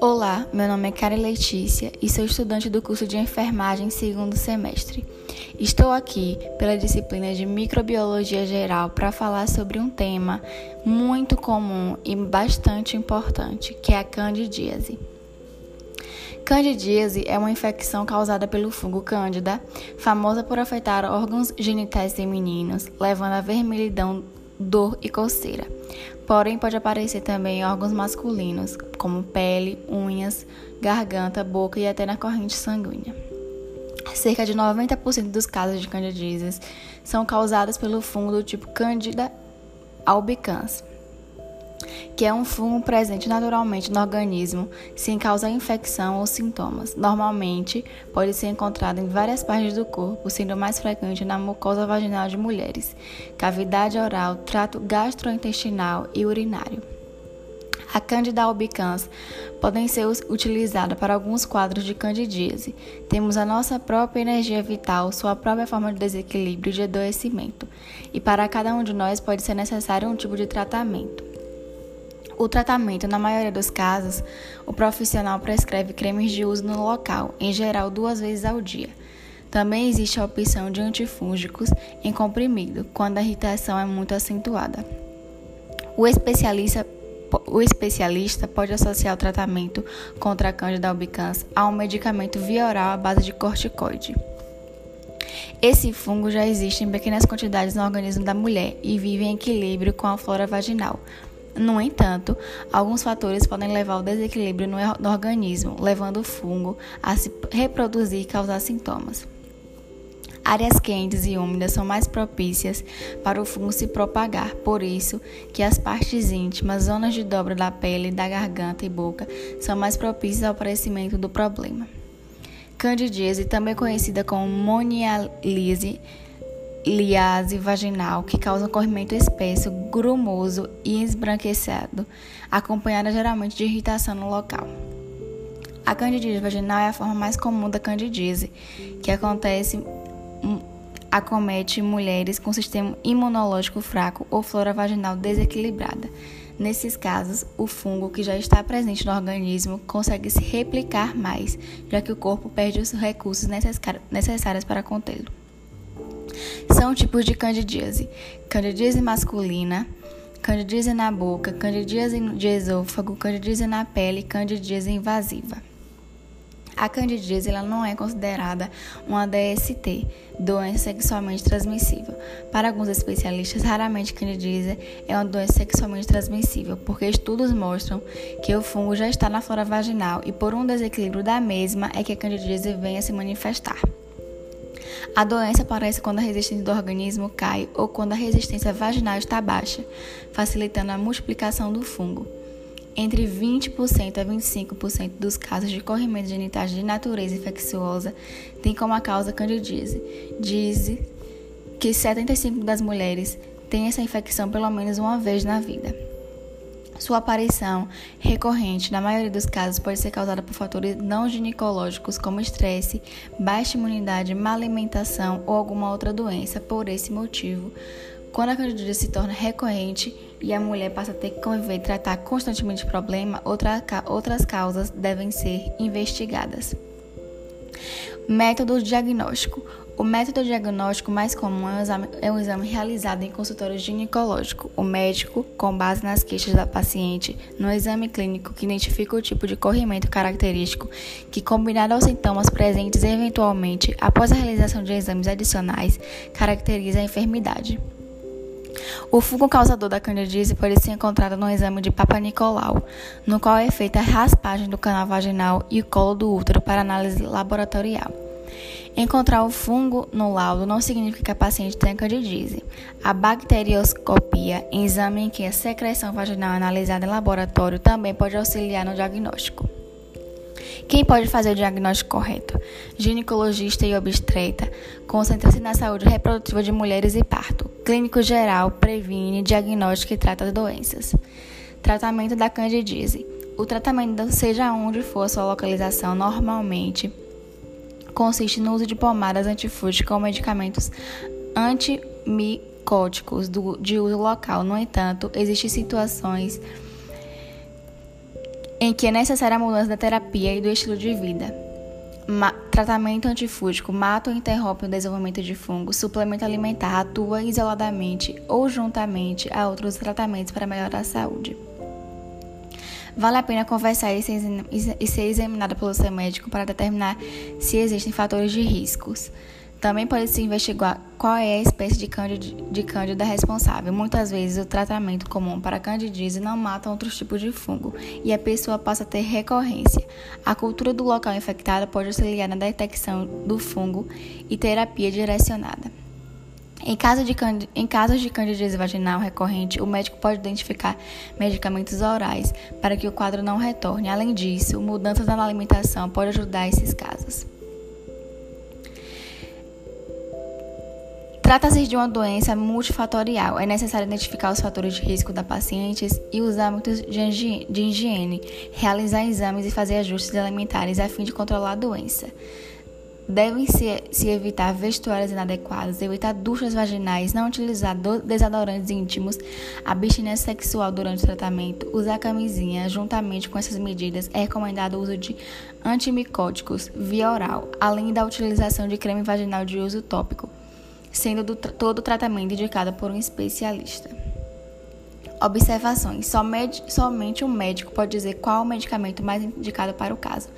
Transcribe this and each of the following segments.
Olá, meu nome é Karen Letícia e sou estudante do curso de enfermagem segundo semestre. Estou aqui pela disciplina de microbiologia geral para falar sobre um tema muito comum e bastante importante, que é a candidíase. Candidíase é uma infecção causada pelo fungo Cândida, famosa por afetar órgãos genitais femininos, levando a vermelhidão dor e coceira. Porém, pode aparecer também órgãos masculinos, como pele, unhas, garganta, boca e até na corrente sanguínea. Cerca de 90% dos casos de candidíases são causados pelo fungo do tipo Candida albicans que é um fungo presente naturalmente no organismo sem causar infecção ou sintomas. Normalmente, pode ser encontrado em várias partes do corpo, sendo mais frequente na mucosa vaginal de mulheres, cavidade oral, trato gastrointestinal e urinário. A Candida albicans podem ser utilizadas para alguns quadros de candidíase. Temos a nossa própria energia vital, sua própria forma de desequilíbrio e de adoecimento. E para cada um de nós pode ser necessário um tipo de tratamento. O tratamento, na maioria dos casos, o profissional prescreve cremes de uso no local, em geral duas vezes ao dia. Também existe a opção de antifúngicos em comprimido, quando a irritação é muito acentuada. O especialista, o especialista pode associar o tratamento contra a Candida albicans a um medicamento via oral à base de corticoide. Esse fungo já existe em pequenas quantidades no organismo da mulher e vive em equilíbrio com a flora vaginal, no entanto, alguns fatores podem levar ao desequilíbrio no, organismo, levando o fungo a se reproduzir e causar sintomas. Áreas quentes e úmidas são mais propícias para o fungo se propagar, por isso que as partes íntimas, zonas de dobra da pele, da garganta e boca, são mais propícias ao aparecimento do problema. Candidíase, também conhecida como monialise, liase vaginal, que causa um corrimento espesso, grumoso e esbranquiçado, acompanhada geralmente de irritação no local. A candidíase vaginal é a forma mais comum da candidíase, que acontece hum, acomete mulheres com sistema imunológico fraco ou flora vaginal desequilibrada. Nesses casos, o fungo que já está presente no organismo consegue se replicar mais, já que o corpo perde os recursos necessários para contê-lo. São tipos de candidíase: candidíase masculina, candidíase na boca, candidíase de esôfago, candidíase na pele, candidíase invasiva. A candidíase ela não é considerada uma DST, doença sexualmente transmissível. Para alguns especialistas, raramente candidíase é uma doença sexualmente transmissível, porque estudos mostram que o fungo já está na flora vaginal e por um desequilíbrio da mesma é que a candidíase vem a se manifestar. A doença aparece quando a resistência do organismo cai ou quando a resistência vaginal está baixa, facilitando a multiplicação do fungo. Entre 20% a 25% dos casos de corrimento genitais de natureza infecciosa têm como causa candidíase. Diz que 75% das mulheres têm essa infecção pelo menos uma vez na vida. Sua aparição recorrente, na maioria dos casos, pode ser causada por fatores não ginecológicos como estresse, baixa imunidade, má alimentação ou alguma outra doença. Por esse motivo, quando a candidíase se torna recorrente e a mulher passa a ter que conviver e tratar constantemente o problema, outra, outras causas devem ser investigadas. Método diagnóstico. O método diagnóstico mais comum é o, exame, é um exame realizado em consultório ginecológico. O médico, com base nas queixas da paciente, no exame clínico que identifica o tipo de corrimento característico que, combinado aos sintomas presentes eventualmente após a realização de exames adicionais, caracteriza a enfermidade. O fungo causador da candidíase pode ser encontrado no exame de Papa Nicolau, no qual é feita a raspagem do canal vaginal e o colo do útero para análise laboratorial. Encontrar o fungo no laudo não significa que a paciente tenha candidíase. A bacterioscopia, exame em que a secreção vaginal é analisada em laboratório, também pode auxiliar no diagnóstico. Quem pode fazer o diagnóstico correto? Ginecologista e obstetra. Concentra-se na saúde reprodutiva de mulheres e parto. Clínico geral previne, diagnóstica e trata as doenças. Tratamento da candidíase. O tratamento, seja onde for a sua localização, normalmente consiste no uso de pomadas antifúngicas ou medicamentos antimicóticos do, de uso local. No entanto, existem situações em que é necessária a mudança da terapia e do estilo de vida. Ma tratamento antifúngico mata ou interrompe o desenvolvimento de fungos. Suplemento alimentar atua isoladamente ou juntamente a outros tratamentos para melhorar a saúde. Vale a pena conversar e ser examinada pelo seu médico para determinar se existem fatores de riscos. Também pode-se investigar qual é a espécie de cândida, de cândida responsável. Muitas vezes, o tratamento comum para candidíase não mata outros tipos de fungo e a pessoa passa a ter recorrência. A cultura do local infectado pode auxiliar na detecção do fungo e terapia direcionada. Em, caso de, em casos de candidíase vaginal recorrente, o médico pode identificar medicamentos orais para que o quadro não retorne. Além disso, mudanças na alimentação podem ajudar esses casos. Trata-se de uma doença multifatorial. É necessário identificar os fatores de risco da paciente e os hábitos de higiene, realizar exames e fazer ajustes alimentares a fim de controlar a doença. Devem-se se evitar vestuários inadequados, evitar duchas vaginais, não utilizar desodorantes íntimos, abstinência sexual durante o tratamento, usar camisinha. Juntamente com essas medidas, é recomendado o uso de antimicóticos via oral, além da utilização de creme vaginal de uso tópico sendo do, todo o tratamento indicado por um especialista. Observações: somente, um médico pode dizer qual o medicamento mais indicado para o caso,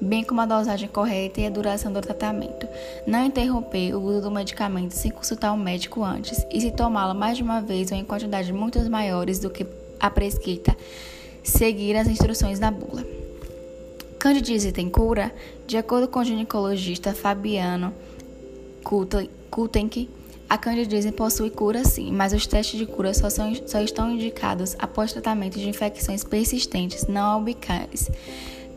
bem como a dosagem correta e a duração do tratamento. Não interromper o uso do medicamento sem consultar o um médico antes, e se tomá-lo mais de uma vez ou em quantidades muito maiores do que a prescrita, seguir as instruções da bula. Candidíase tem cura? De acordo com o ginecologista Fabiano Kutenk, a candidíase possui cura sim, mas os testes de cura só, são, só estão indicados após tratamento de infecções persistentes não albicais,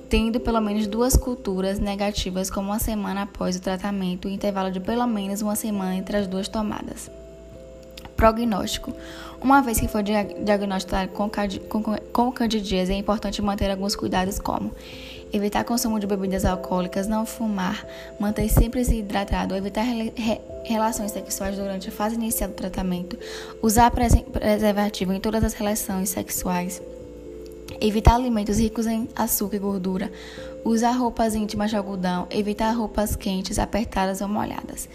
tendo pelo menos duas culturas negativas como uma semana após o tratamento e intervalo de pelo menos uma semana entre as duas tomadas. Prognóstico. Uma vez que for diagnosticado com, com, com candidíase, é importante manter alguns cuidados como evitar consumo de bebidas alcoólicas, não fumar, manter sempre se hidratado, evitar re relações sexuais durante a fase inicial do tratamento, usar preservativo em todas as relações sexuais, evitar alimentos ricos em açúcar e gordura, usar roupas íntimas de algodão, evitar roupas quentes, apertadas ou molhadas,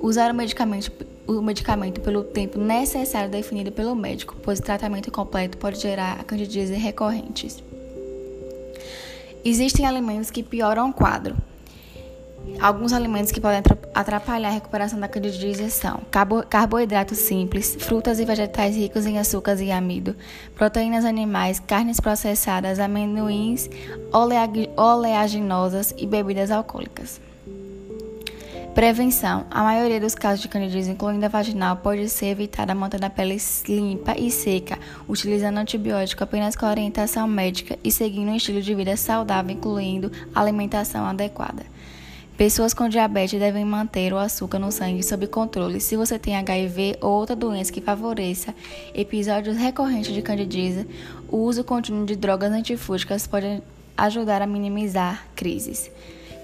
usar o medicamento, o medicamento pelo tempo necessário definido pelo médico, pois o tratamento completo pode gerar candidíase recorrentes. Existem alimentos que pioram o quadro. Alguns alimentos que podem atrapalhar a recuperação da carbo carboidratos simples, frutas e vegetais ricos em açúcares e amido, proteínas animais, carnes processadas, amendoins, oleaginosas e bebidas alcoólicas. Prevenção: A maioria dos casos de candidíase, incluindo a vaginal, pode ser evitada mantendo a pele limpa e seca, utilizando antibiótico apenas com orientação médica e seguindo um estilo de vida saudável, incluindo alimentação adequada. Pessoas com diabetes devem manter o açúcar no sangue sob controle. Se você tem HIV ou outra doença que favoreça episódios recorrentes de candidíase, o uso contínuo de drogas antifúngicas pode ajudar a minimizar crises.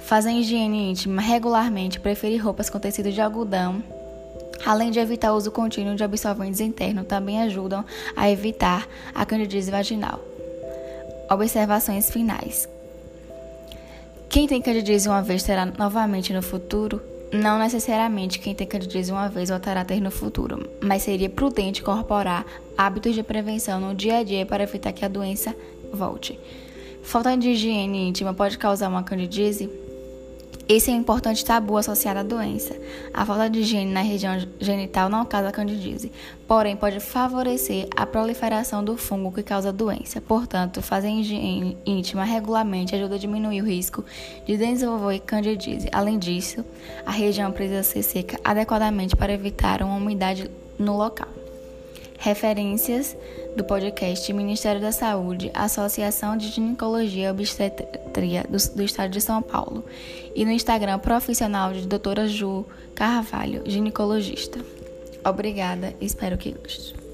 Fazer higiene íntima regularmente, preferir roupas com tecido de algodão, além de evitar o uso contínuo de absorventes internos, também ajudam a evitar a candidíase vaginal. Observações finais. Quem tem candidíase uma vez terá novamente no futuro? Não necessariamente quem tem candidíase uma vez voltará a ter no futuro, mas seria prudente incorporar hábitos de prevenção no dia a dia para evitar que a doença volte. Falta de higiene íntima pode causar uma candidíase? Esse é um importante tabu associado à doença. A falta de higiene na região genital não causa candidíase, porém pode favorecer a proliferação do fungo que causa a doença. Portanto, fazer higiene íntima regularmente ajuda a diminuir o risco de desenvolver candidíase. Além disso, a região precisa ser seca adequadamente para evitar uma umidade no local. Referências do podcast Ministério da Saúde, Associação de Ginecologia e Obstetria do, do Estado de São Paulo e no Instagram profissional de doutora Ju Carvalho, ginecologista. Obrigada, espero que goste.